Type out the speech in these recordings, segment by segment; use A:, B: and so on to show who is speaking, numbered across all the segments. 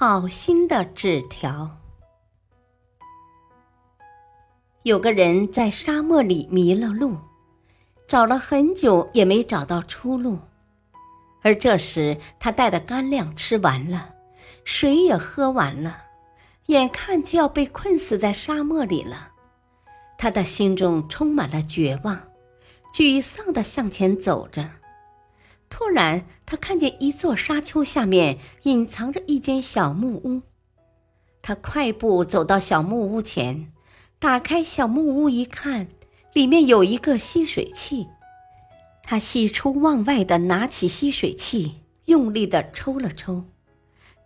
A: 好心的纸条。有个人在沙漠里迷了路，找了很久也没找到出路。而这时，他带的干粮吃完了，水也喝完了，眼看就要被困死在沙漠里了。他的心中充满了绝望，沮丧的向前走着。突然，他看见一座沙丘下面隐藏着一间小木屋。他快步走到小木屋前，打开小木屋一看，里面有一个吸水器。他喜出望外的拿起吸水器，用力的抽了抽，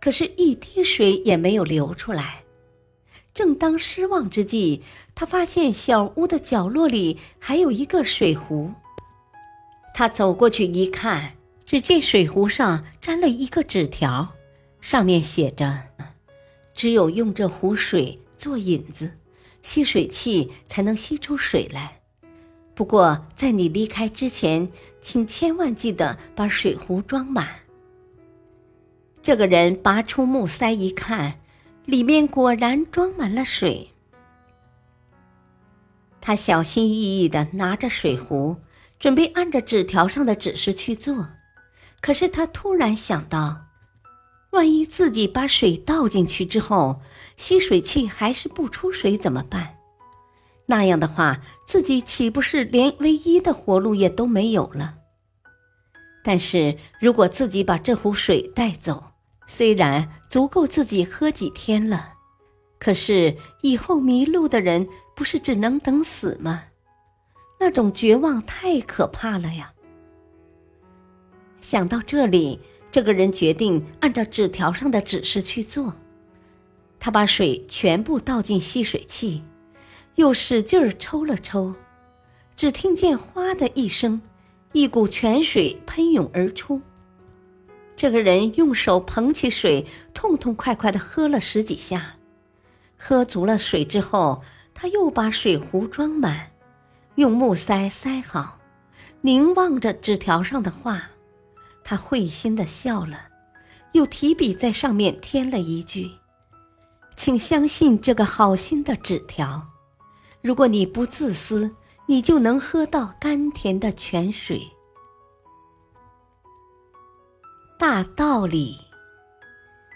A: 可是，一滴水也没有流出来。正当失望之际，他发现小屋的角落里还有一个水壶。他走过去一看，只见水壶上粘了一个纸条，上面写着：“只有用这壶水做引子，吸水器才能吸出水来。不过在你离开之前，请千万记得把水壶装满。”这个人拔出木塞一看，里面果然装满了水。他小心翼翼的拿着水壶。准备按着纸条上的指示去做，可是他突然想到，万一自己把水倒进去之后，吸水器还是不出水怎么办？那样的话，自己岂不是连唯一的活路也都没有了？但是如果自己把这壶水带走，虽然足够自己喝几天了，可是以后迷路的人不是只能等死吗？那种绝望太可怕了呀！想到这里，这个人决定按照纸条上的指示去做。他把水全部倒进吸水器，又使劲儿抽了抽，只听见“哗”的一声，一股泉水喷涌而出。这个人用手捧起水，痛痛快快的喝了十几下。喝足了水之后，他又把水壶装满。用木塞塞好，凝望着纸条上的话，他会心的笑了，又提笔在上面添了一句：“请相信这个好心的纸条，如果你不自私，你就能喝到甘甜的泉水。”大道理：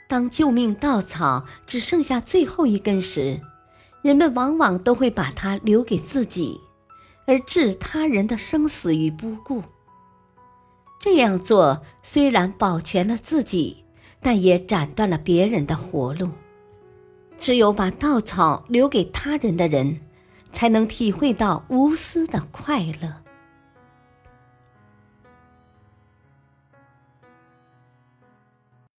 A: 当救命稻草只剩下最后一根时，人们往往都会把它留给自己。而置他人的生死于不顾。这样做虽然保全了自己，但也斩断了别人的活路。只有把稻草留给他人的人，才能体会到无私的快乐。